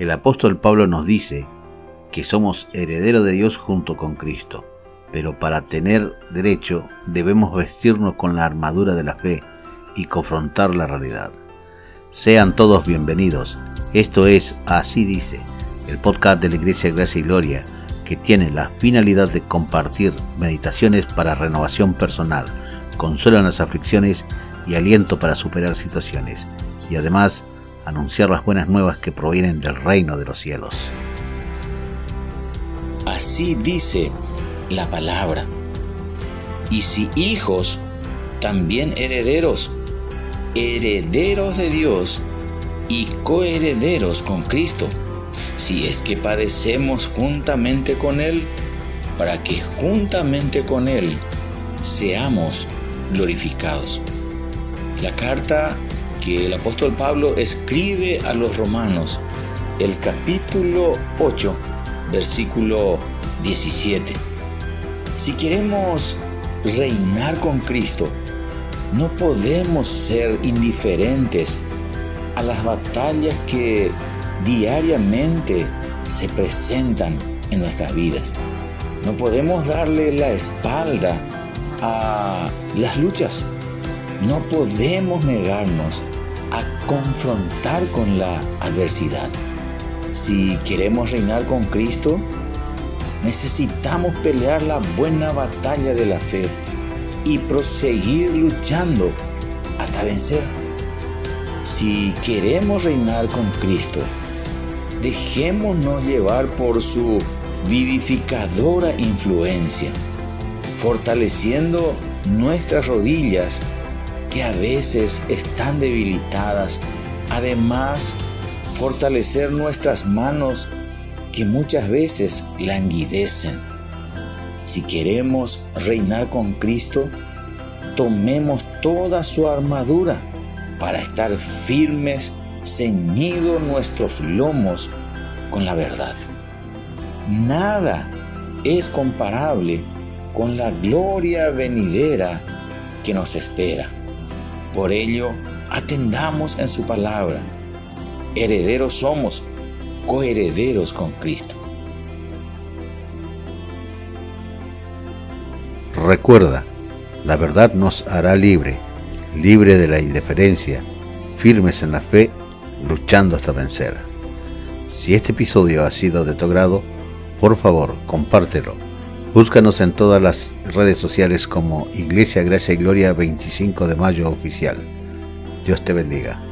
El apóstol Pablo nos dice que somos herederos de Dios junto con Cristo, pero para tener derecho debemos vestirnos con la armadura de la fe y confrontar la realidad. Sean todos bienvenidos. Esto es Así dice, el podcast de la Iglesia Gracia y Gloria, que tiene la finalidad de compartir meditaciones para renovación personal, consuelo en las aflicciones y aliento para superar situaciones, y además anunciar las buenas nuevas que provienen del reino de los cielos. Así dice la palabra. Y si hijos, también herederos, herederos de Dios y coherederos con Cristo, si es que padecemos juntamente con Él, para que juntamente con Él seamos glorificados. La carta que el apóstol Pablo escribe a los romanos, el capítulo 8, versículo 17. Si queremos reinar con Cristo, no podemos ser indiferentes a las batallas que diariamente se presentan en nuestras vidas. No podemos darle la espalda a las luchas. No podemos negarnos a confrontar con la adversidad. Si queremos reinar con Cristo, necesitamos pelear la buena batalla de la fe y proseguir luchando hasta vencer. Si queremos reinar con Cristo, dejémonos llevar por su vivificadora influencia, fortaleciendo nuestras rodillas que a veces están debilitadas. Además, fortalecer nuestras manos que muchas veces languidecen. Si queremos reinar con Cristo, tomemos toda su armadura para estar firmes, ceñidos nuestros lomos con la verdad. Nada es comparable con la gloria venidera que nos espera. Por ello, atendamos en su palabra. Herederos somos, coherederos con Cristo. Recuerda, la verdad nos hará libre, libre de la indiferencia, firmes en la fe, luchando hasta vencer. Si este episodio ha sido de tu agrado, por favor, compártelo. Búscanos en todas las redes sociales como Iglesia Gracia y Gloria 25 de Mayo Oficial. Dios te bendiga.